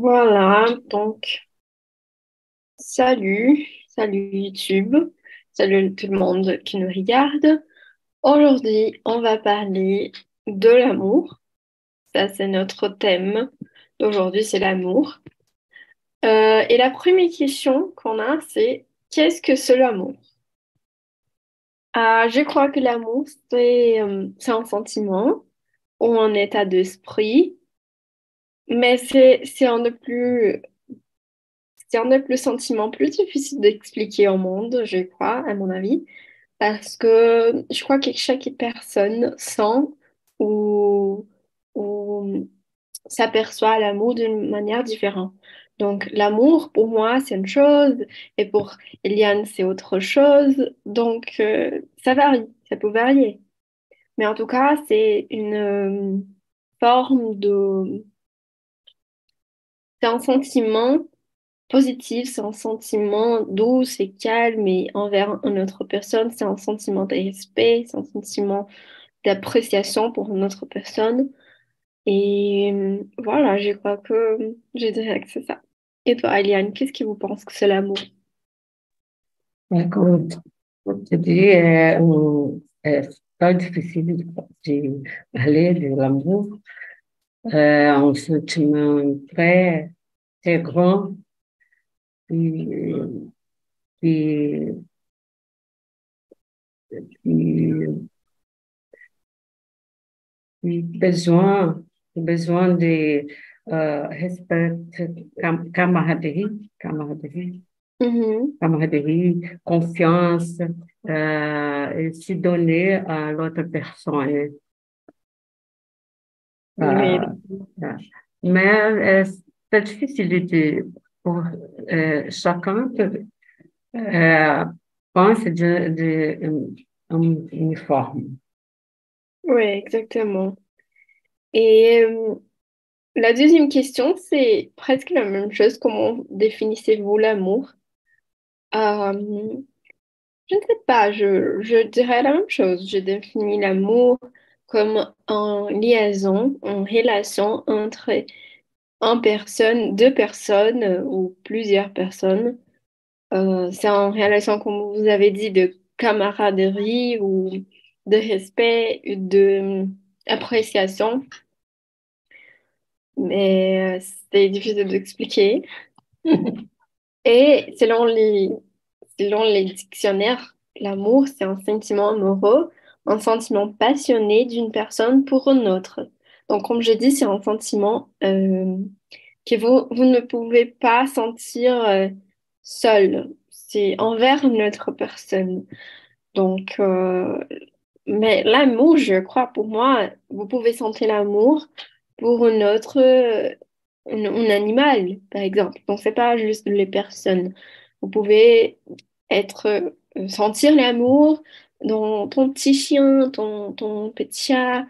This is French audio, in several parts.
Voilà, donc salut, salut YouTube, salut tout le monde qui nous regarde. Aujourd'hui, on va parler de l'amour. Ça, c'est notre thème d'aujourd'hui, c'est l'amour. Euh, et la première question qu'on a, c'est qu'est-ce que c'est l'amour? Ah, je crois que l'amour, euh, c'est un sentiment ou un état d'esprit mais c'est un de plus c'est un des plus sentiments plus difficiles d'expliquer au monde, je crois, à mon avis, parce que je crois que chaque personne sent ou, ou s'aperçoit l'amour d'une manière différente. Donc l'amour, pour moi, c'est une chose, et pour Eliane, c'est autre chose. Donc euh, ça varie, ça peut varier. Mais en tout cas, c'est une euh, forme de c'est un sentiment positif, c'est un sentiment doux et calme et envers une autre personne, c'est un sentiment de respect, c'est un sentiment d'appréciation pour une autre personne. Et euh, voilà, je crois que je dirais que c'est ça. Et toi, Eliane, qu'est-ce que vous pensez que c'est l'amour? Écoute, je dis, euh, c'est pas difficile de, parler de l'amour. Euh, sentiment très, très grand qui, qui, qui, qui besoin, besoin de euh, respect, cam camaraderie, camaraderie, Mhm. camaraderie, confiance, euh, et se donner à l'autre personne. Oui, Euh, mais euh, de dire pour euh, chacun que euh, pense de, um, uniforme. oui, exactement. Et euh, la deuxième question, c'est presque la même chose. Comment définissez-vous l'amour? Euh, je ne sais pas, je, je dirais la même chose. Je définis l'amour comme une liaison, une relation entre une personne, deux personnes euh, ou plusieurs personnes. Euh, c'est une relation, comme vous avez dit, de camaraderie ou de respect, de appréciation. Mais euh, c'est difficile d'expliquer. Et selon les, selon les dictionnaires, l'amour, c'est un sentiment amoureux, un sentiment passionné d'une personne pour une autre. Donc, comme je dis, c'est un sentiment euh, que vous, ne pouvez pas sentir euh, seul. C'est envers une autre personne. Donc, euh, mais l'amour, je crois, pour moi, vous pouvez sentir l'amour pour une autre, un, animal, par exemple. Donc, c'est pas juste les personnes. Vous pouvez être, sentir l'amour dans ton petit chien, ton, ton petit chat,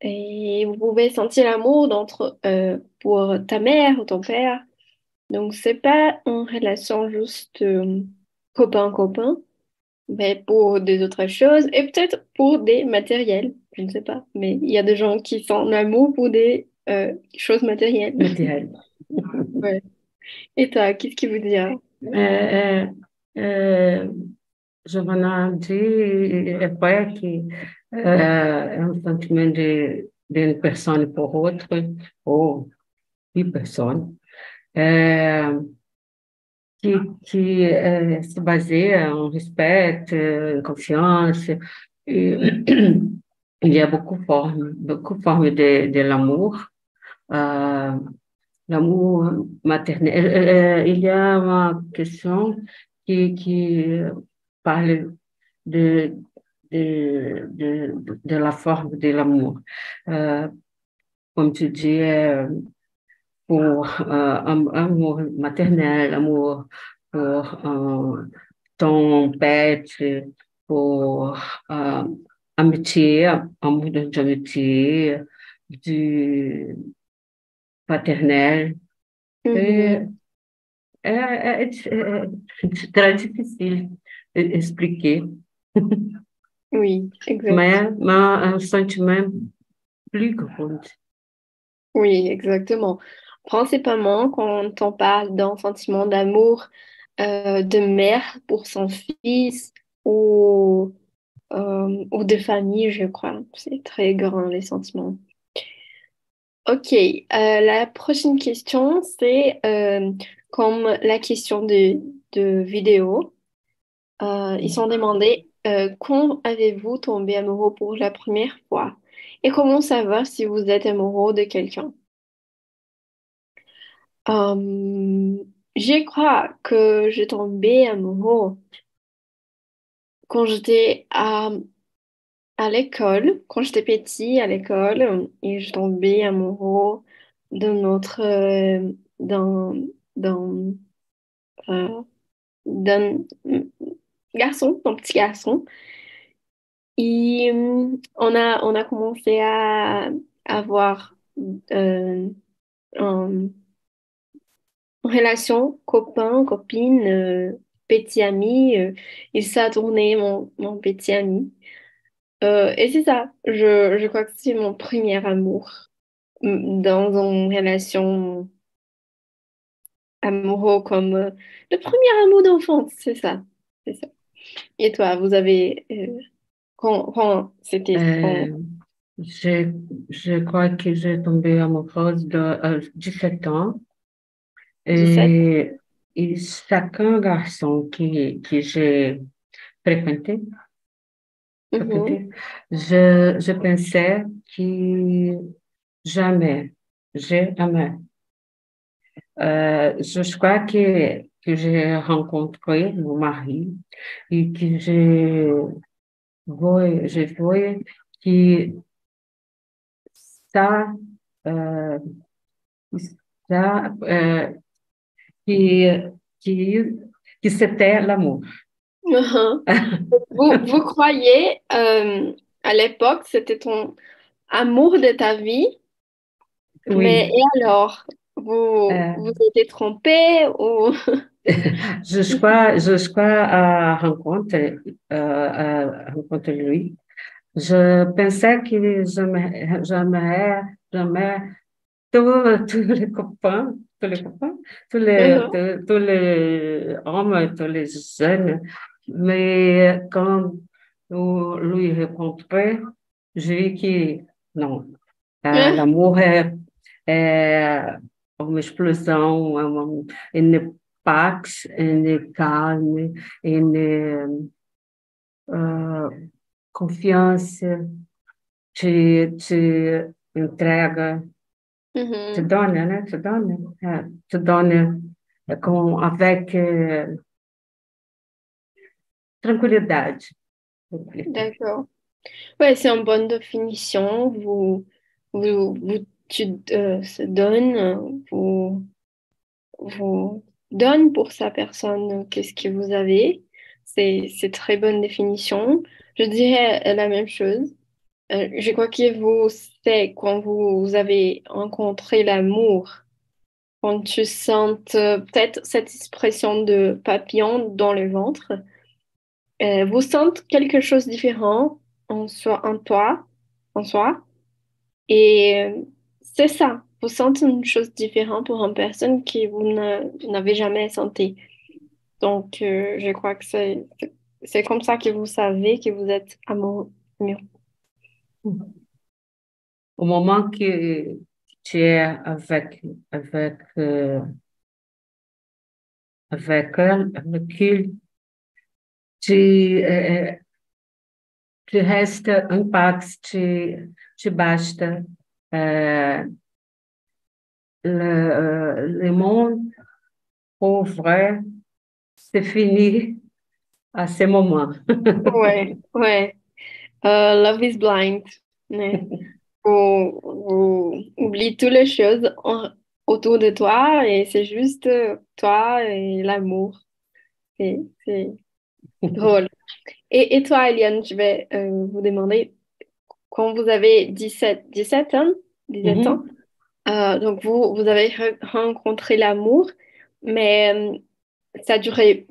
et vous pouvez sentir l'amour d'entre, euh, pour ta mère ou ton père. Donc, c'est pas une relation juste euh, copain-copain, mais pour des autres choses et peut-être pour des matériels, je ne sais pas. Mais il y a des gens qui sont en amour pour des euh, choses matérielles. Matériel. Ouais. Et toi, qu'est-ce qui vous? É, é, é, Giovanna dit après que é, é um sentimento de, de une personne pour autre, ou une personne, é, que, que é, se baseia en respect, en confiance, il y a beaucoup de formes, beaucoup de de, de l'amour. Euh, l'amour maternel. Euh, il y a une question qui, qui parle de, de, de, de la forme de l'amour. Euh, comme tu dis, euh, pour euh, un, amour maternel, amour pour euh, ton pet, pour amitié, amour d'amitié, du paternel. Mhm. É, é, é, é, é très difficile d'expliquer, Oui, exact. mais, mais un sentiment plus grand. Oui, exactement. principalement quand on parle d'un sentiment d'amour euh, de mère pour son fils ou, euh, ou de famille, je crois. C'est très grand, les sentiments. Ok, euh, la prochaine question, c'est comme la question de, de vidéo. ils sont demandés quand avez-vous tombé amoureux pour la première fois? Et comment savoir si vous êtes amoureux de quelqu'un? Je crois que j'ai tombé amoureux quand j'étais à, à l'école, quand j'étais petit à l'école, et je tombé amoureux d'un autre, euh, d'un, euh, d'un garçon, d'un petit garçon. Et euh, on a, on a commencé à avoir euh, un relation copain, copine, euh, petit ami. Euh, et tourné mon, mon petit ami. Et c'est ça, je, je crois que c'est mon premier amour mm, dans une relation amoureux comme le premier amour d'enfance, c'est ça. Et toi, vous avez quand, quand c'était je, je crois que j'ai tombé amoureuse de 17 ans. Et, et chacun garçon qui, que j'ai fréquenté, Mhm. je, je pensais que jamais, jamais. Euh, je crois que, que j'ai rencontré mon mari et que j'ai vu, j'ai vu que ça, euh, ça euh, que, que, que c'était l'amour. Mhm. Vous, vous croyez, euh, à l'époque, c'était ton amour de ta vie, mais Oui, et alors, vous euh, vous étiez trompé ou... je crois à rencontrer, euh, à rencontrer lui. Je pensais que j'aimerais, j'aimerais, tous, tous les copains, tous les copains, tous les, Mhm. tous, tous les hommes, tous les jeunes. Mais quand nous lui rencontré, j'ai vu que non, euh, Ah, l'amour est, est uma explosão, é uma, une pax, une calme, une uh, confiança, te, te entrega, te mhm. donne, né? Te donne, é, te donne é, com, avec euh, tranquilidade. D'accord. Ouais, c'est une bonne définition. Vous, vous, vous tu euh, se donne, vous, vous donne pour sa personne euh, qu'est-ce que vous avez. C'est, très bonne définition. Je dirais euh, la même chose. Euh, je crois que vous, c'est quand vous, avez rencontré l'amour, quand tu sens peut-être cette expression de papillon dans le ventre, vous sentez quelque chose de différent en soi, en toi, en soi. Et c'est ça, vous sentez une chose différente pour une personne que vous n'avez jamais senti. Donc, euh, je crois que c'est comme ça que vous savez que vous êtes amoureux. Au moment que tu es avec, avec, euh, avec elle, avec elle, tu, euh, tu restes un pax, tu, tu basta. Le, euh, le monde, pour vrai, c'est fini à ce moment. Ouais, ouais. Euh, Love is blind. Ouais. Vous, vous oubliez toutes les choses en- autour de toi et c'est juste euh, toi et l'amour. C'est drôle. Et, et toi, Eliane, je vais euh, vous demander, quand vous avez dix-sept dix-sept ans, dix-sept ans, Mhm. Euh, donc vous, vous avez re- rencontré l'amour, mais euh, ça a duré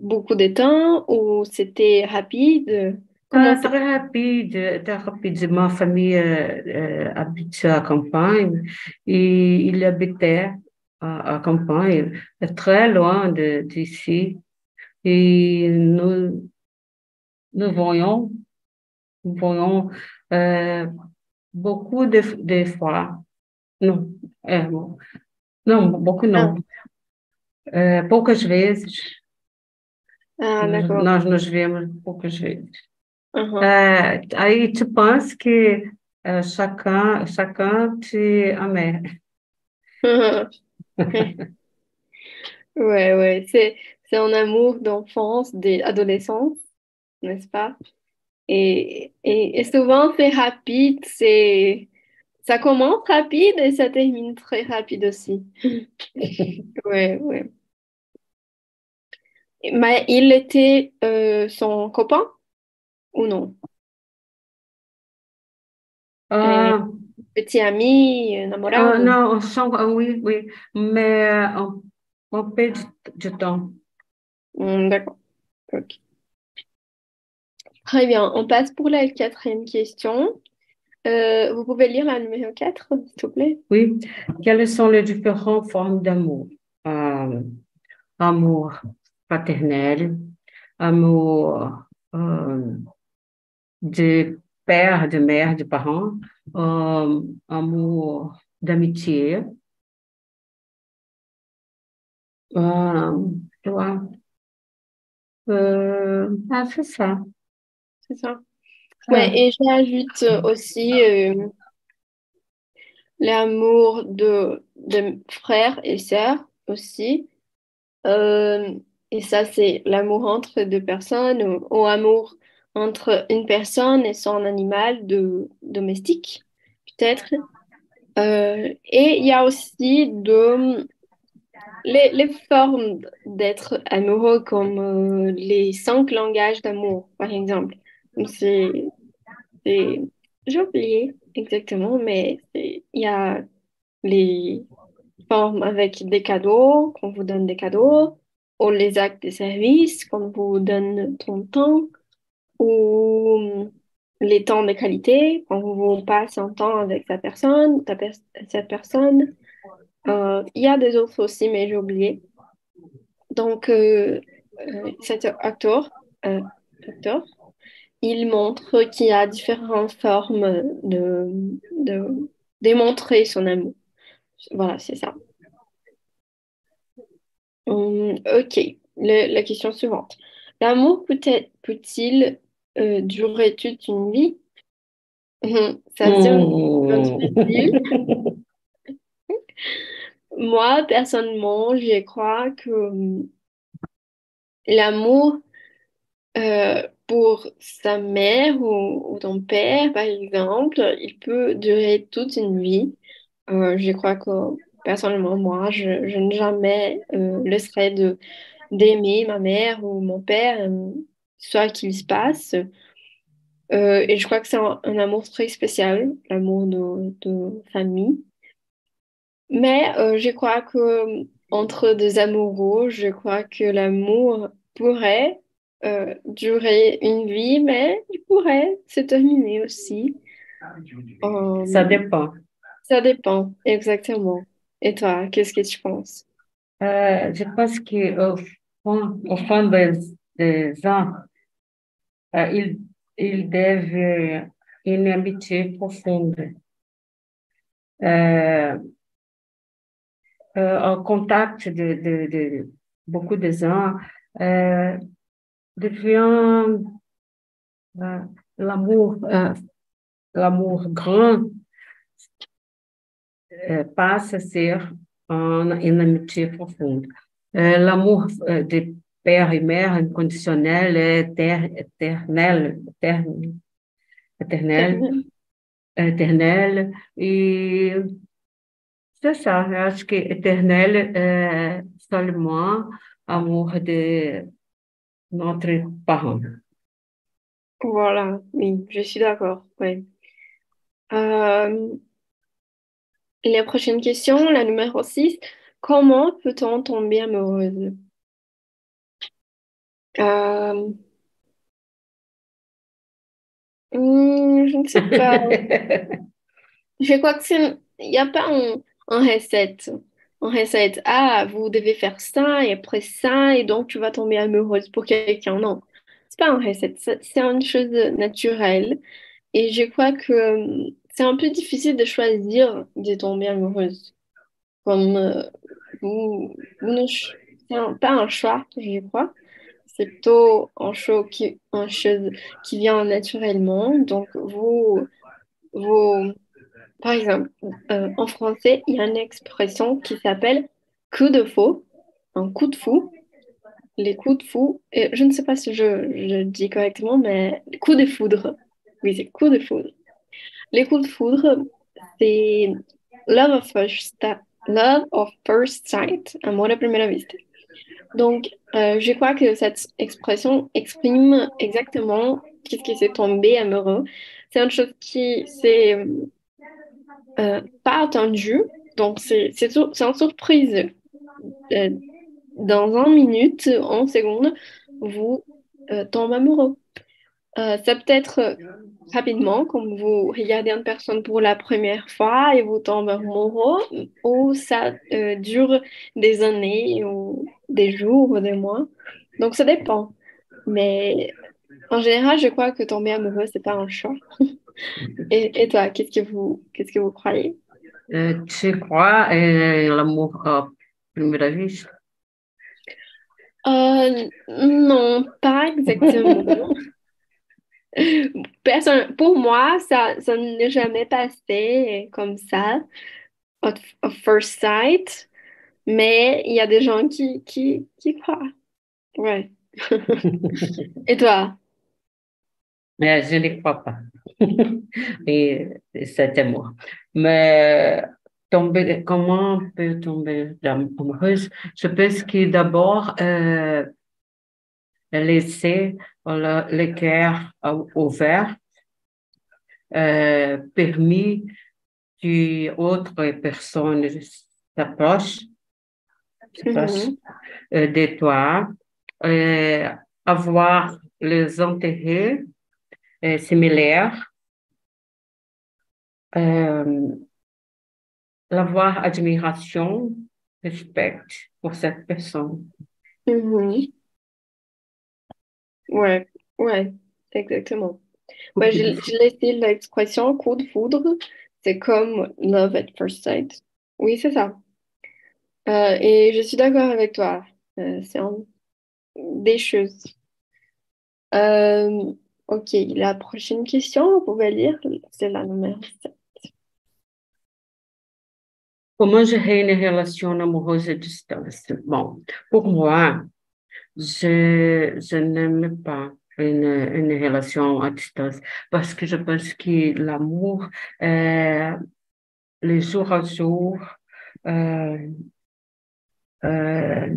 beaucoup de temps ou c'était rapide? Comment Euh, très rapide, très rapide. Ma famille habite à campagne et il habitait à, à campagne, très loin d'ici. Et nous, nous voyons, nous voyons beaucoup de fois. Não, é, não, Ah, não. É, poucas vezes, ah, nós, d'accord. nós nos vemos poucas vezes. Mhm. É, aí tu penses que é, chacun, chacun te aime. Ouais, ouais, c'est, c'est un amour d'enfance, d'adolescence, n'est-ce pas? Et, et, et souvent, c'est rapide, c'est, ça commence rapide et ça termine très rapide aussi. Ouais, ouais. Mais il était euh, son copain ou non? Euh, Ah, petit ami, euh, ah, não, são, ah, oui, oui, mais un, un peu de, de temps. Hmm, d'accord. Très bien. On passe pour la quatrième question. Euh, vous pouvez lire la numéro 4, s'il te plaît? Oui. Quelles sont les différentes formes d'amour? Euh, amour paternel, amour euh, de père, de mère, de parents, amour d'amitié. Ah, c'est ça. C'est ça. Ouais, et j'ajoute aussi euh, l'amour de, de frères et sœurs aussi. Euh, et ça, c'est l'amour entre deux personnes ou, ou amour entre une personne et son animal de, domestique, peut-être. Euh, et il y a aussi de, les, les formes d'être amoureux, comme euh, les cinq langages d'amour, par exemple. C'est, j'ai oublié exactement, mais il y a les formes avec des cadeaux, qu'on vous donne des cadeaux, ou les actes de service, qu'on vous donne ton temps, ou les temps de qualité, quand vous passez un temps avec sa personne, ta pers- cette personne. Euh, il y a des autres aussi, mais j'ai oublié. Donc, euh, euh, cet acteur, euh, acteur, il montre qu'il y a différentes formes de, de démontrer son amour. Voilà, c'est ça. Hum, ok, Le- la question suivante. L'amour peut-être peut-il euh, durer toute une vie? Hum, Ça. Moi, personnellement, je crois que hum, l'amour euh, pour sa mère ou, ton père, par exemple, il peut durer toute une vie. Euh, je crois que personnellement, moi, je, n'ai jamais euh, le serait de d'aimer ma mère ou mon père, euh, soit qu'il se passe. Et je crois que c'est un, un amour très spécial, l'amour de, de famille. Mais je crois que entre deux amoureux, je crois que l'amour pourrait euh, durer une vie, mais il pourrait se terminer aussi. Ça Euh, dépend. ça dépend, exactement. Et toi, qu'est-ce que tu penses? Euh, je pense qu'au fond, au fond des, des ans, ils, ils doivent une amitié profonde. En contact de, de, de beaucoup de gens, devient euh, l'amour, euh, l'amour grand euh, passe à ser en, une amitié profonde. Euh, l'amour de père et mère inconditionnel est éter- éternel, éternel, éternel, éternel, et c'est ça, eu acho que éternel est seulement amour de notre parent. Voilà, oui, je suis d'accord. Ouais. Euh, la prochaine question, la numéro 6. Comment peut-on tomber amoureuse? Euh, Hmm, je ne sais pas. Je crois que c'est, il n'y a pas un, un recette. Un recette. Ah, vous devez faire ça et après ça et donc tu vas tomber amoureuse pour quelqu'un. Non, c'est pas un recette. C'est une chose naturelle. Et je crois que euh, c'est un peu difficile de choisir de tomber amoureuse. Comme euh, vous, vous ne, pas un choix, je crois. C'est plutôt un choix qui, un chose qui vient naturellement. Donc, vous, vous, par exemple, euh, en français, il y a une expression qui s'appelle coup de fou, un coup de fou. Les coups de fou, et je ne sais pas si je, je dis correctement, mais coup de foudre. Oui, c'est coup de foudre. Les coups de foudre, c'est love of first, love of first sight, amor a primera vista. Donc, euh, je crois que cette expression exprime exactement qu'est-ce qui s'est tombé amoureux. C'est une chose qui s'est euh, pas attendue. Donc, c'est c'est une surprise. Euh, dans un minute, en seconde, vous euh, tombez amoureux. Euh, ça peut être euh, rapidement, comme vous regardez une personne pour la première fois et vous tombez amoureux, ou ça euh, dure des années, ou des jours, ou des mois. Donc ça dépend. Mais en général, je crois que tomber amoureux, c'est pas un choix. Et, et toi, qu'est-ce que vous, qu'est-ce que vous croyez? Euh, tu crois euh, l'amour à première vue? Euh, non, pas exactement. Personne, pour moi, ça, ça n'est jamais passé comme ça, at, at first sight, mais il y a des gens qui, qui, qui croient. Ouais. Et toi? Mais je ne crois pas. Et c'était moi. Mais tomber, comment on peut tomber amoureuse? Je pense que d'abord, euh, laisser le, le cœur ouvert, euh, permis que autre personne s'approche, s'approche Mhm, euh, de toi, euh, avoir les intérêts euh, similaires, euh, avoir admiration, respect pour cette personne. mhm. Ouais, ouais, exactement. Ouais, je, je laissé l'expression coup de foudre, c'est comme love at first sight. Oui, c'est ça. Euh, et je suis d'accord avec toi. Euh, c'est des choses. Euh, ok, la prochaine question, vous pouvez lire, c'est la numéro 7. Comment gérer une relation amoureuse à distance? Bon, pour moi, je, n'aime pas une, relation à distance parce que je pense que l'amour, euh, le jour à jour, euh, euh,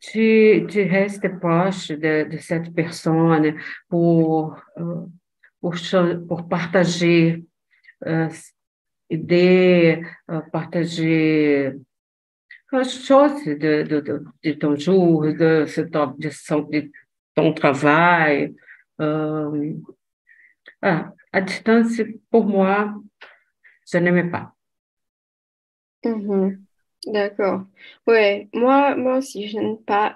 tu, tu restes proche de, de cette personne pour, euh, pour, cho- pour partager euh, idées, euh, partager as choses de, de, de, de ton jour, de, de, de ton travail. Euh, ah, à distance, pour moi, je n'aimais pas. Mhm. D'accord. Ouais, moi, moi aussi, je n'aime pas,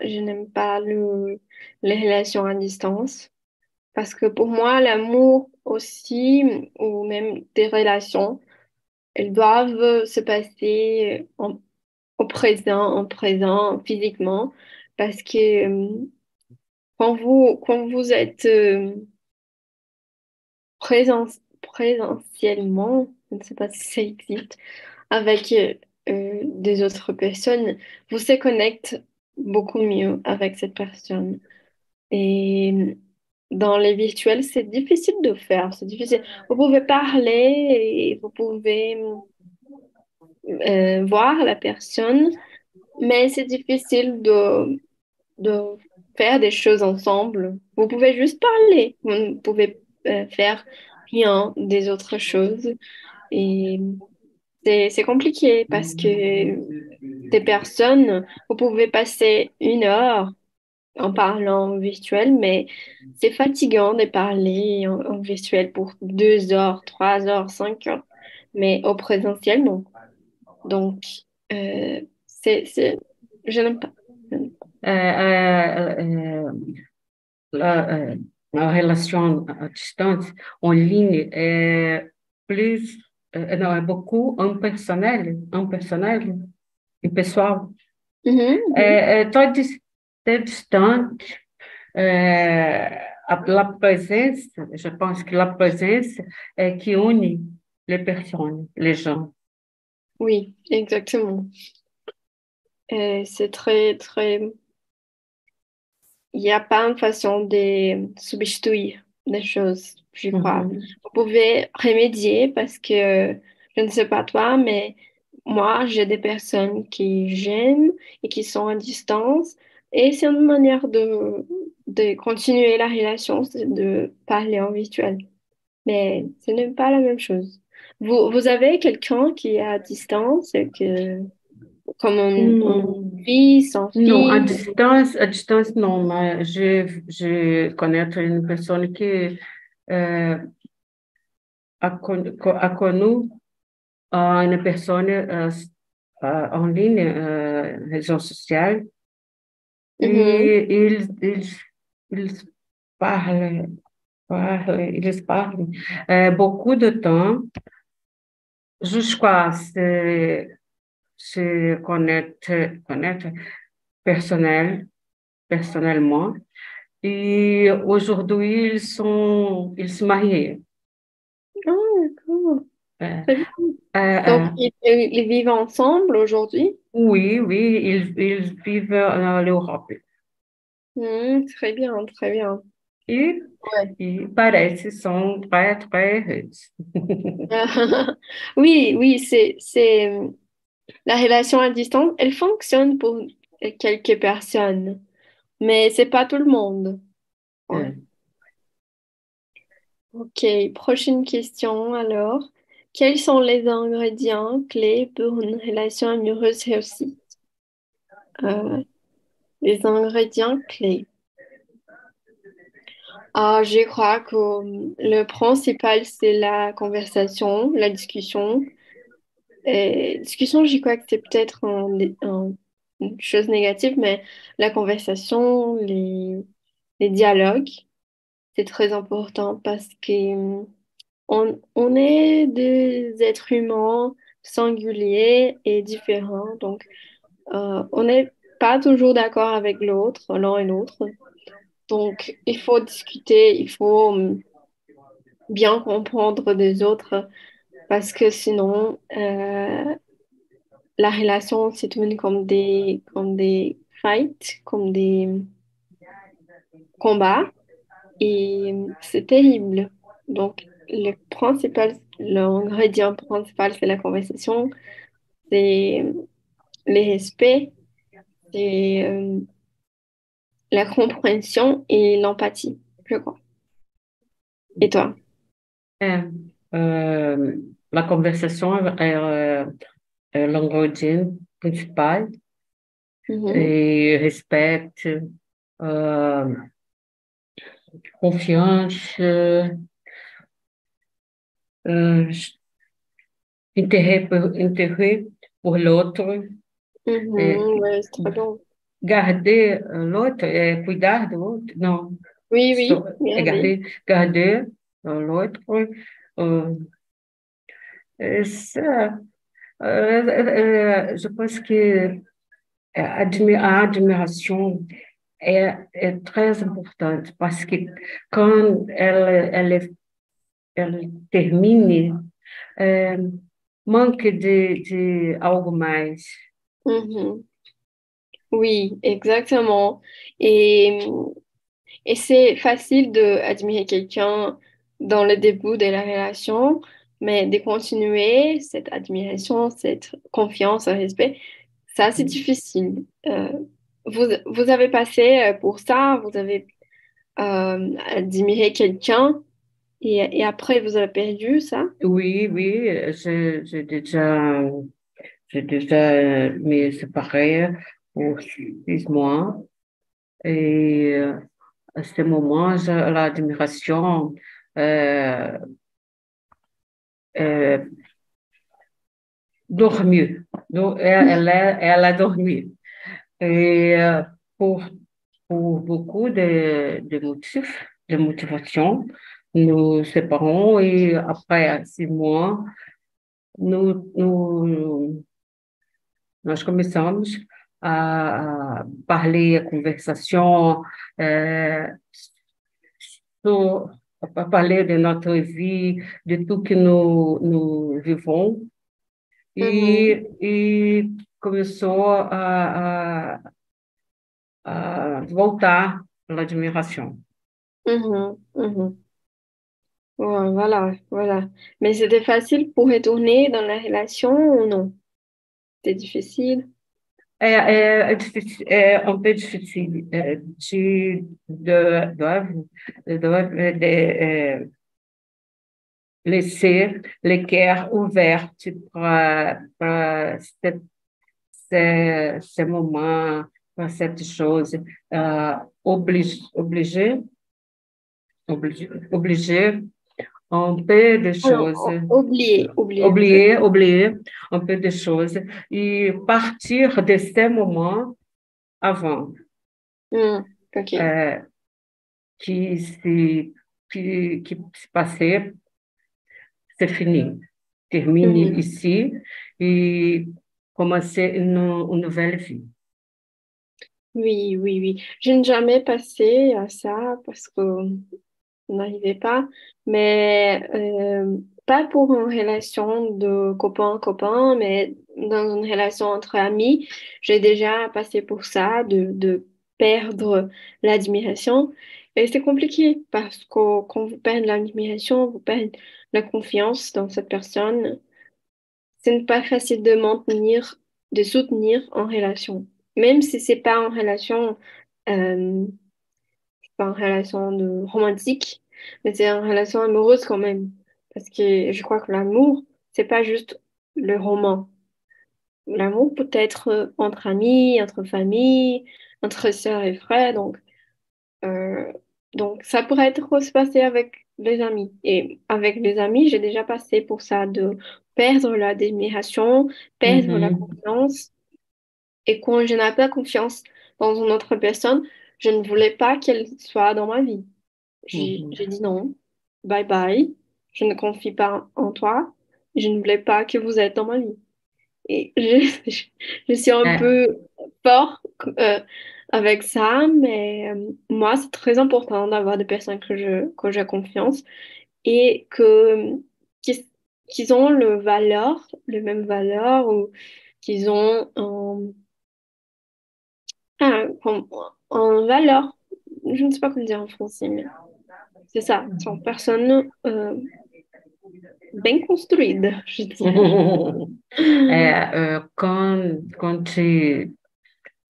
les relations à distance parce que pour moi, l'amour aussi, ou même des relations, elles doivent se passer en- au présent, en présent, physiquement, parce que euh, quand vous, quand vous êtes euh, présent, présentiellement, je ne sais pas si ça existe, avec euh, des autres personnes, vous se connectez beaucoup mieux avec cette personne. Et dans les virtuels, c'est difficile de faire, c'est difficile. Vous pouvez parler et vous pouvez euh, voir la personne, mais c'est difficile de, de faire des choses ensemble. Vous pouvez juste parler, vous ne pouvez euh, faire rien des autres choses. Et c'est, compliqué parce que des personnes, vous pouvez passer une heure en parlant virtuel, mais c'est fatigant de parler en, en virtuel pour deux heures, trois heures, cinq heures, mais au présentiel, non. Donc, euh, c'est, je n'aime pas. Euh, euh, euh, la, la relation à distance en ligne est plus, euh, non, est beaucoup impersonnel, impersonnel e pessoal. Mhm, mhm. É, é, tão, dis- tão distante. É, a, la présence, je pense que la présence est qui unit les personnes, les gens. Oui, exactement. Et c'est très, très... Il n'y a pas une façon de substituer des choses, je crois. Mhm. Vous pouvez remédier parce que, je ne sais pas toi, mais moi, j'ai des personnes qui j'aime et qui sont à distance. Et c'est une manière de, de continuer la relation, c'est de parler en virtuel. Mais ce n'est pas la même chose. Vous, vous avez quelqu'un qui est à distance, que, comme un Hmm. fils, un Non, à distance, à distance, non, mais je, je connais une personne qui euh, a, connu, a connu une personne euh, en ligne, euh, réseau social, Mhm. et ils, ils, ils parlent, parlent, ils parlent euh, beaucoup de temps jusqu'à se connaître, connaître personnel, personnellement. Et aujourd'hui, ils sont, ils se marient. Ah. Euh, euh, Donc, euh, ils, ils vivent ensemble aujourd'hui? oui, oui, ils, ils vivent en Europe. Hmm, très bien, très bien. E, Ouais. e parece são très, très heureux. Oui, oui, c'est, c'est la relation à distance, elle fonctionne pour quelques personnes, mais c'est pas tout le monde. Ouais. Ok, prochaine question alors. Quels sont les ingrédients clés pour une relation amoureuse réussie? Euh, les ingrédients clés. Ah, je crois que le principal, c'est la conversation, la discussion. Et discussion, j'y crois que c'est peut-être un- un- une chose négative, mais la conversation, les, dialogues, c'est très important parce que on, on est des êtres humains singuliers et différents. Donc, euh, on n'est pas toujours d'accord avec l'autre, l'un et l'autre. Donc, il faut discuter, il faut hum, bien comprendre des autres parce que sinon, euh, la relation se tourne comme des, comme des fights, comme des combats et c'est terrible. Donc, le principal, l'ingrédient principal, c'est la conversation, c'est le respect, c'est euh, la compréhension et l'empathie, je crois. Et toi? Euh, la é, é l'ingrédient principal Mhm. e respeito, euh, confiance, euh, intérêt pour, intérêt pour l'autre, et ouais, c'est très bien. garder euh, l'autre, é cuidar do outro, não, Oui, oui, regardez. garder, garder euh, l'autre, euh, ça. Euh, euh, je pense que admiração é, é très importante, parce que quand elle, elle, est- elle termine, manque de, de algo mais. Mhm. Oui, exactement. Et, et c'est facile d'admirer quelqu'un dans le début de la relation, mais de continuer cette admiration, cette confiance, ce respect, ça, c'est difficile. Euh, vous, vous avez passé euh, pour ça, vous avez euh, admiré quelqu'un et, et après vous avez perdu ça? Oui, oui, j'ai déjà, déjà me séparé pour six mois. Et à ce moment, l'admiration euh, euh, dormi. Elle, elle, a dormi. Et euh, pour, pour beaucoup de, de motifs, de motivation, nous séparons et après six mois, nous, nous, nós começamos a parler, a sur, a parler de notre vie, de tout que nous, nous vivons. E, uhum. e começou a, a, a voltar à l'admiration. Mhm, mhm. voilà, voilà. Mais c'était facile pour retourner dans la relation ou non? C'était difficile? É, é, é, um peu difficile. Tu dois, laisser les cœurs ouverts pour, pour ces, ces moments, pour cette chose, euh, un peu de choses. oublier, oublier. Oublier, oublier un peu de choses et partir de ces moments avant. Mm, okay. euh, qui, qui, qui se passait c'est fini. Termine mm -hmm. ici et commencer une, une, nouvelle vie. Oui, oui, oui. Je n'ai jamais passé à ça parce qu'on n'arrivait pas, mais euh, pas pour une relation de copain-copain, mais dans une relation entre amis. J'ai déjà passé pour ça, de, de perdre l'admiration. Et c'est compliqué parce que quand vous perdez l'admiration, vous perdez la confiance dans cette personne, ce n'est pas facile de maintenir, de soutenir en relation. Même si c'est pas en relation, euh, pas en relation de romantique, mais c'est en relation amoureuse quand même. Parce que je crois que l'amour, c'est pas juste le roman. L'amour peut être entre amis, entre familles, entre sœurs et frères. Donc, euh, donc ça pourrait être se passer avec les amis. Et avec les amis, j'ai déjà passé pour ça, de perdre l'admiration, perdre la mhm. confiance. Et quand je n'ai pas confiance dans une autre personne, je ne voulais pas qu'elle soit dans ma vie. J'ai mhm. dit non, bye bye, je ne confie pas en toi, je ne voulais pas que vous êtes dans ma vie. Et je, je suis un peu fort euh, avec ça, mais euh, moi, c'est très important d'avoir des personnes que je, que j'ai confiance et que, qu'ils, ont le valeur, le même valeur ou qu'ils ont un, un, valeur. Je ne sais pas comment dire en français, mais c'est ça. Ce sont personnes euh, bien construites, je dirais. euh, quand, quand tu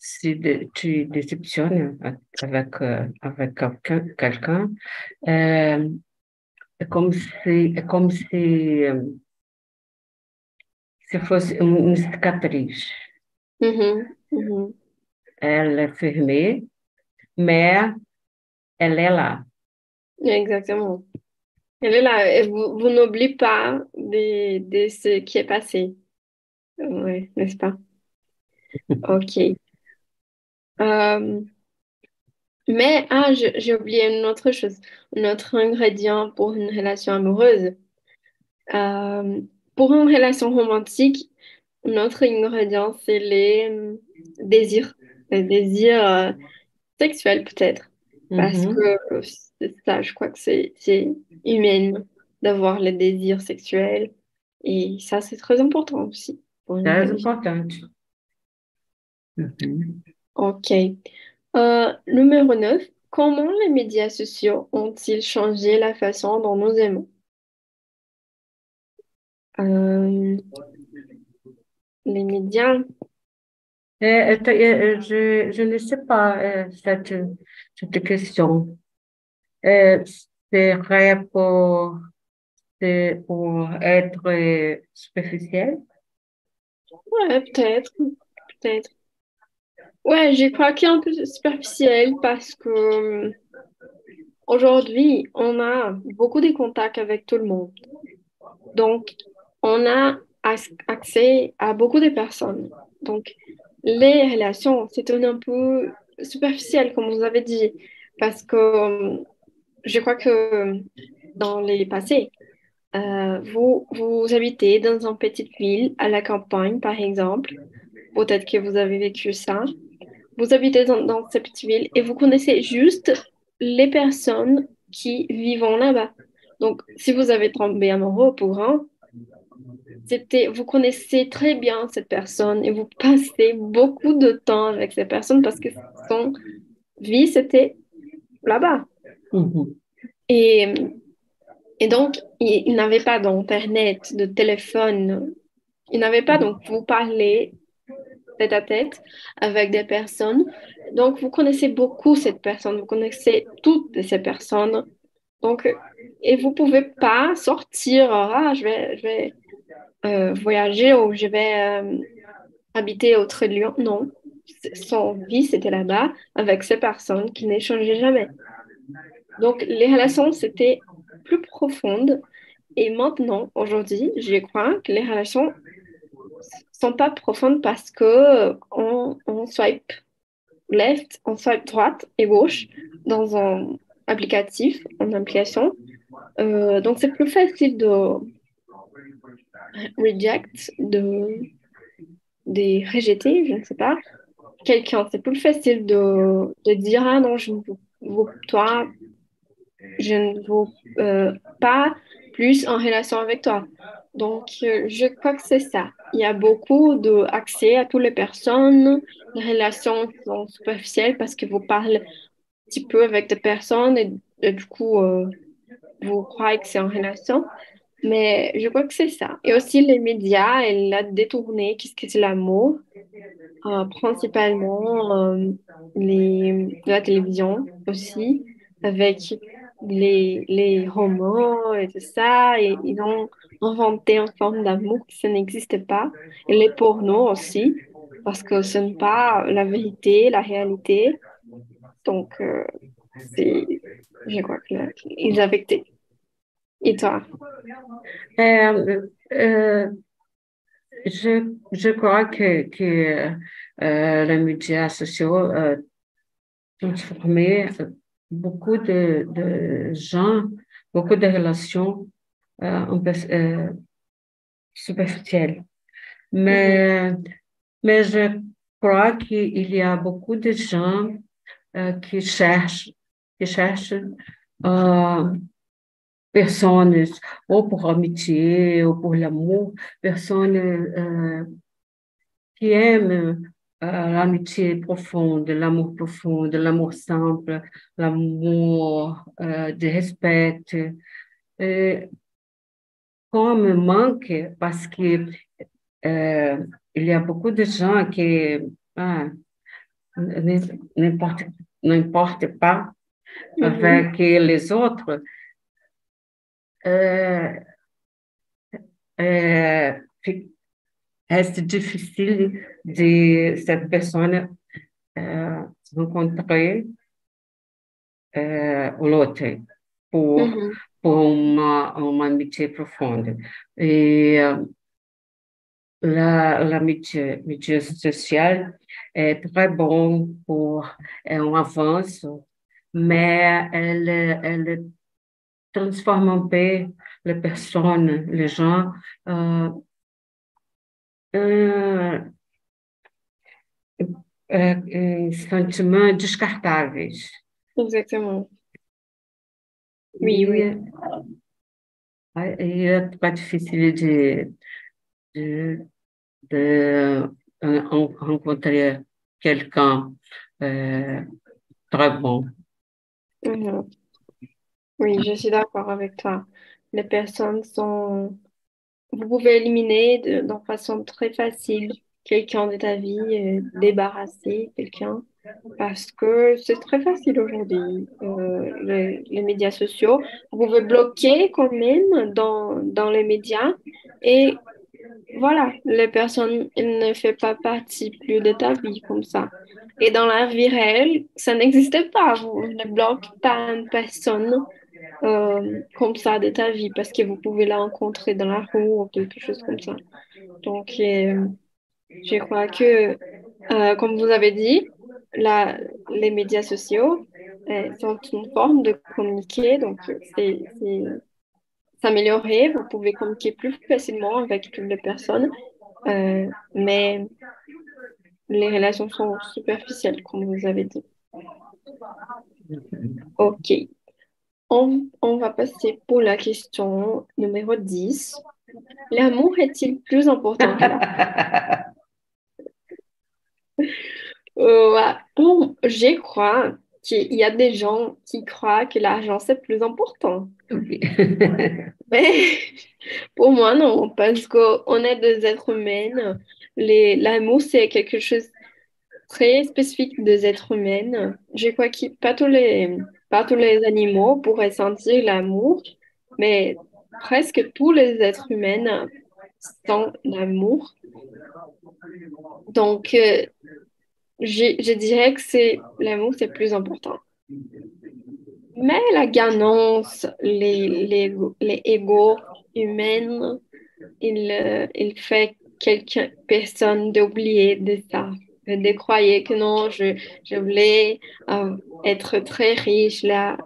si tu déceptionnes avec, euh, avec quelqu'un, euh, comme si, comme si euh, se fosse une cicatrice. Mm-hmm. Mm-hmm. Elle est fermée, mais elle est là. Exactement. Elle est là. Et vous, vous n'oubliez pas de, de ce qui est passé. Oui, n'est-ce pas? OK. Euh, mais ah, j'ai oublié une autre chose, un autre ingrédient pour une relation amoureuse. Euh, pour une relation romantique, un autre ingrédient, c'est les euh, désirs, les désirs sexuels peut-être. Parce mm-hmm. que c'est ça, je crois que c'est humain d'avoir les désirs sexuels. Et ça, c'est très important aussi. Très important. Mm-hmm. Ok. Euh, numéro 9. Comment les médias sociaux ont-ils changé la façon dont nous aimons? Euh, les médias. Euh, je, je ne sais pas cette, cette question. C'est vrai pour, pour être superficiel? Ouais, peut-être. Peut-être. Ouais, qu'il est un peu superficiel parce que euh, aujourd'hui, on a beaucoup de contacts avec tout le monde. Donc, on a ac- accès à beaucoup de personnes. Donc, les relations, c'est un peu superficiel, comme vous avez dit, parce que euh, je crois que dans les passés, euh, vous, vous habitez dans une petite ville à la campagne, par exemple. Peut-être que vous avez vécu ça. Vous habitez dans, cette petite ville et vous connaissez juste les personnes qui vivent là-bas. Donc, si vous avez tombé amoureux pour un, c'était, vous connaissez très bien cette personne et vous passez beaucoup de temps avec cette personne parce que son vie, c'était là-bas. Mhm. Et, et donc, il, n'avait pas d'Internet, de téléphone. Il n'avait pas, donc, vous parlez tête à tête avec des personnes. Donc, vous connaissez beaucoup cette personne, vous connaissez toutes ces personnes. Donc, et vous pouvez pas sortir, ah, je vais, je vais euh, voyager ou je vais euh, habiter autre lieu. Non, son vie, c'était là-bas avec ces personnes qui n'échangeaient jamais. Donc, les relations, c'était plus profondes. Et maintenant, aujourd'hui, je crois que les relations sont pas profondes parce que on, on swipe left, on swipe droite et gauche dans un applicatif, en application. Euh, donc, c'est plus facile de reject, de, de rejeter, je ne sais pas, quelqu'un. C'est plus facile de, de dire, ah non, je ne veux- toi, je ne veux euh, pas plus en relation avec toi. Donc, euh, je crois que c'est ça. Il y a beaucoup d'accès à toutes les personnes. Les relations sont superficielles parce que vous parlez un petit peu avec des personnes et, du coup, euh, vous croyez que c'est en relation. Mais je crois que c'est ça. Et aussi les médias, elle a détourné qu'est-ce que c'est l'amour, principalement les, la télévision aussi, avec les, les romans et tout ça. Et ils ont inventé une forme d'amour qui n'existe pas. Et les pornos aussi, parce que ce n'est pas la vérité, la réalité. Donc, euh, je crois qu'ils été. Et toi? Euh, euh, je, je crois que, que euh, les médias sociaux euh, transformaient beaucoup de, gens, beaucoup de relations euh, euh, superficielles. Mais, mais je crois qu'il y a beaucoup de gens euh, qui cherchent, qui cherchent personnes, ou pour amitié, ou pour l'amour, personnes qui aiment l'amitié profonde, l'amour profond, l'amour simple, l'amour euh, de respect. Euh, comme manque, parce que euh, il y a beaucoup de gens qui ah, n'importe pas Mhm. avec les autres. Euh, euh, reste difficile de cette personne euh, rencontrer euh, l'autre pour, Mhm. pour uma, uma amitié profonde. Et la, l'amitié, amitié sociale est très bon pour un avance, mais elle, elle transforme un peu les personnes, les gens, euh, un, un, un sentiment descartáveis. Exactement. Oui, oui. E aí é très difficile de, de, de euh, rencontrer quelqu'un euh, très bon. Mhm. Oui, je suis d'accord avec toi. Les personnes sont... Vous pouvez éliminer de, façon très facile quelqu'un de ta vie, euh, débarrasser quelqu'un, parce que c'est très facile aujourd'hui. Euh, les, médias sociaux, vous pouvez bloquer quand même dans, dans les médias et voilà, les personnes, ne font pas partie plus de ta vie comme ça. Et dans la vie réelle, ça n'existe pas. Vous ne bloquez pas une personne euh, comme ça de ta vie parce que vous pouvez la rencontrer dans la rue ou quelque chose comme ça. Donc, euh, je crois que, euh, comme vous avez dit, la, les médias sociaux sont une forme de communiquer. Donc, c'est s'améliorer. Vous pouvez communiquer plus facilement avec toutes les personnes. mais les relations sont superficielles, comme vous avez dit. Ok. On, on, va passer pour la question numéro 10. L'amour est-il plus important que bon, Je crois qu'il y a des gens qui croient que l'argent c'est plus important. Mais pour moi, non, parce qu'on est des êtres humains l'amour, c'est quelque chose très spécifique des êtres humains. Je crois que pas tous les, pas tous les animaux pourraient sentir l'amour, mais presque tous les êtres humains sentent l'amour. Donc, euh, je, dirais que c'est l'amour, c'est plus important. Mais la gagnance, les, les, les égos humains, il, euh, fait quelqu'un, personne d'oublier de ça, de croire que non, je, je voulais euh, être très riche, la,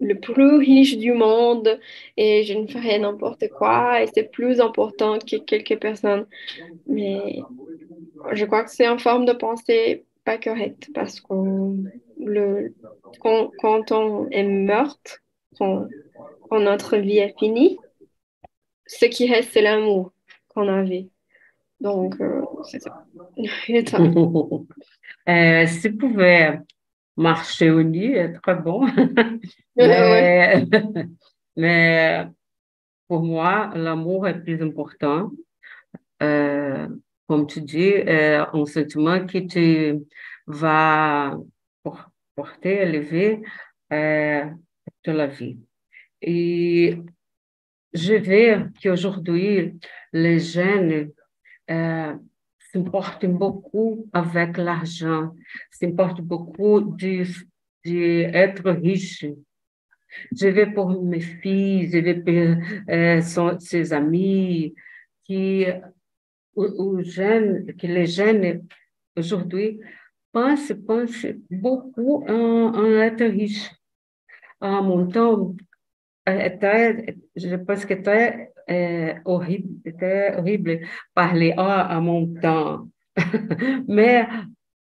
le plus riche du monde et je ne ferais n'importe quoi et c'est plus important que quelques personnes. Mais je crois que c'est une forme de pensée pas correcte parce que quand on est meurtre, quand, quand notre vie est finie, ce qui reste, c'est l'amour qu'on avait. Donc, euh, c'est ça. euh, si pouvait marcher au lit, très bon. mais, mais, pour moi, l'amour est plus important. Euh, comme tu dis, euh, un sentiment qui te va porter, élever euh, toute la vie. Et je veux qu'aujourd'hui, les jeunes euh, s'importe beaucoup avec l'argent, s'importe beaucoup d'être riche. Je vais pour mes filles, je vais pour euh, ses amis, qui, ou, jeunes, que les jeunes aujourd'hui pensent, pensent beaucoup en, en être riche. En montant, je pense que très é horrível, até horrível parler ah, à mon temps. Mais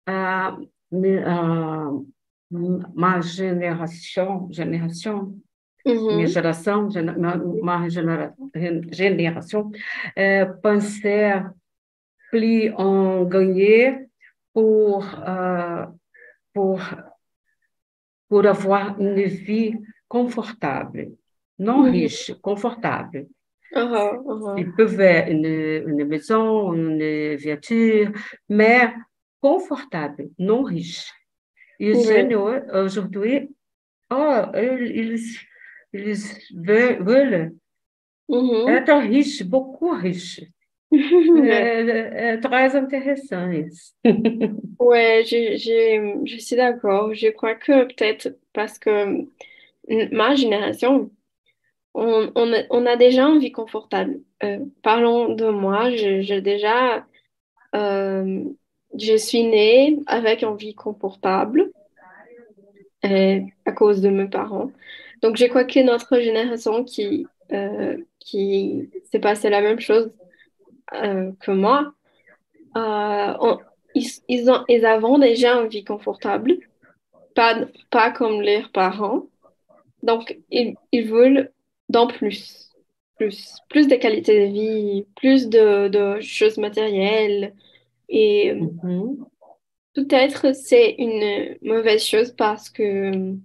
à, à, ma génération, génération, uhum. minha geração, genera, génération, euh, pensait plus en gagner pour, euh, pour, pour avoir une vie confortable, non uhum. riche, Ils peuvent avoir une, une, maison, une voiture, mais confortable, non riche. Et oui. aujourd'hui, oh, ils, ils veulent, veulent être riches, beaucoup riches. Très intéressant. ouais, je suis d'accord. Je crois que peut-être parce que ma génération, on, a, déjà une vie confortable. Euh, parlons de moi, je, déjà, euh, je suis née avec une vie confortable euh, à cause de mes parents. Donc, je crois que notre génération qui, qui s'est passé la même chose que moi, ils, ils, ont, ils déjà une vie confortable, pas, pas comme leurs parents. Donc, ils, ils veulent dans plus, plus, plus de qualité de vie, plus de, de choses matérielles. Et mm-hmm. peut-être c'est une mauvaise chose parce que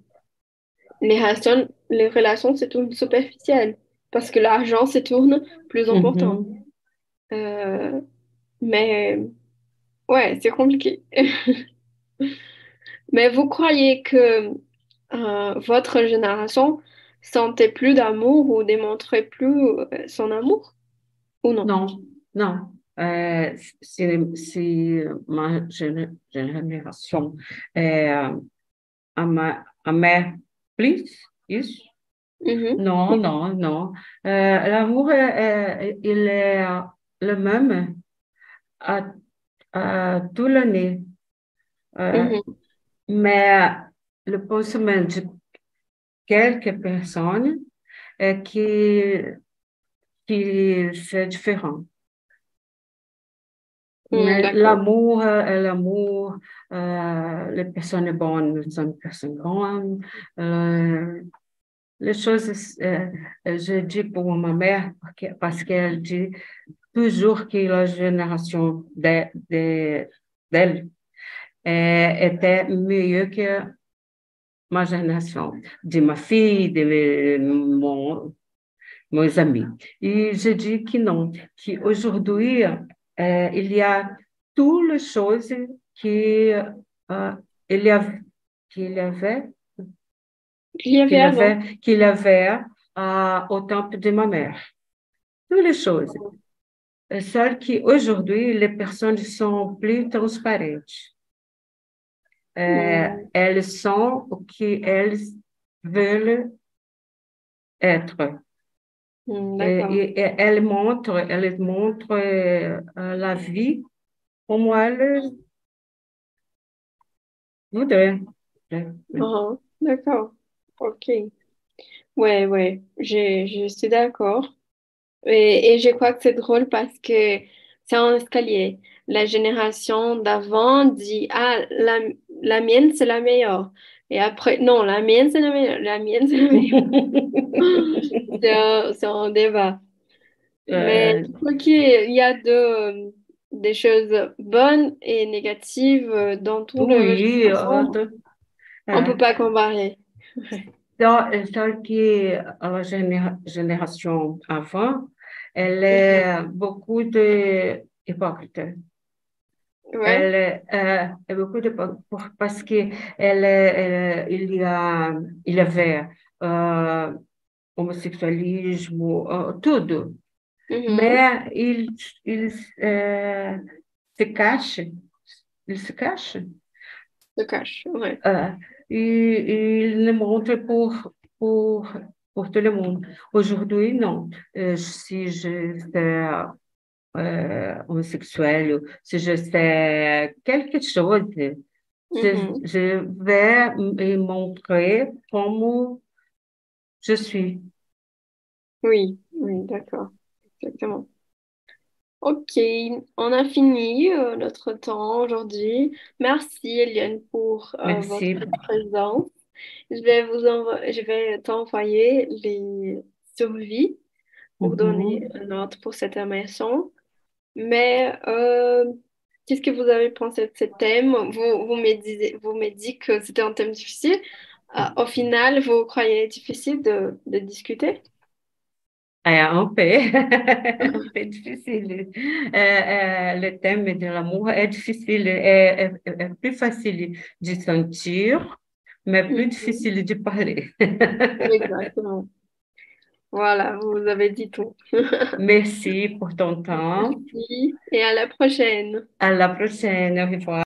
les relations, les relations se tournent superficielles, parce que l'argent se tourne plus important. Mm-hmm. Euh, mais ouais, c'est compliqué. mais vous croyez que euh, votre génération sentait plus d'amour ou démontrait plus euh, son amour? Ou non? Non, Non, euh, c'est ma génération. Euh, plus, isso? Mhm. Non, non, non. Euh, L'amour, il est le même à, à toute l'année. Euh, Mhm. mais le pensement quelques personnes est qui, qui c'est différent. Mm, Mais d'accord. l'amour, euh, l'amour, euh, les personnes bonnes sont des personnes. Euh, les choses, euh, je dis pour ma mère, parce que- parce qu'elle dit toujours que la génération de, de- d'elle euh, était mieux que ma génération, de ma fille, de mon, meus amis. Et je dis que non, qu'aujourd'hui, euh, il y a toutes les choses que, euh, il y a, qu'il avait, avait qu'il avait, qu'il y avait euh, au temps de ma mère. Toutes les choses. Seules qu'aujourd'hui, les personnes sont plus transparentes. Euh, Elles sont o que elles veulent être. mm, Et, d'accord. et- et elles montrent, elles montrent euh, la vie comme elles voudraient. Ah, d'accord. Ok. Ouais, ouais. Je, je suis d'accord. Et, et je crois que c'est drôle parce que c'est un escalier. La génération d'avant dit, ah, la, la mienne, c'est la meilleure. Et après, non, la mienne, c'est la meilleure. La mienne, c'est la meilleure. C'est un, débat. Mais Euh, je crois qu'il y a de, des choses bonnes et négatives euh, dans toute la oui, euh. On peut euh, pas comparer. dans, dans qui la géné- génération avant, elle est beaucoup de hypocrite. Ouais. Elle euh, est beaucoup de pour- parce que elle, elle- il y a il y avait euh, homosexualisme, euh, tudo. Mhm. Mais il, il euh, se cache, il se cache. Se cache. Ouais. euh, et, il le montre pour, pour, pour tout le monde. Aujourd'hui, non. Euh, si je fais euh, homosexuel, si je fais quelque chose, je, Mhm. je vais me montrer comme je suis. Oui, oui, d'accord. Exactement. Ok, on a fini euh, notre temps aujourd'hui. Merci, Eliane, pour euh, votre présence. Je vais vous je vais t'envoyer les survies pour donner Mhm. une note pour cette immersion. Mais euh, qu'est-ce que vous avez pensé de ce thème? Vous, vous me disiez, vous me dites que c'était un thème difficile. Euh, au final, vous croyez difficile de, de discuter? É un peu, un peu difficile. Euh, le thème de l'amour est difficile, est, est- est plus facile de sentir, mais plus Mhm. difficile de parler. Exactement. Voilà, vous avez dit tout. Merci pour ton temps. Merci et à la prochaine. À la prochaine. Au revoir.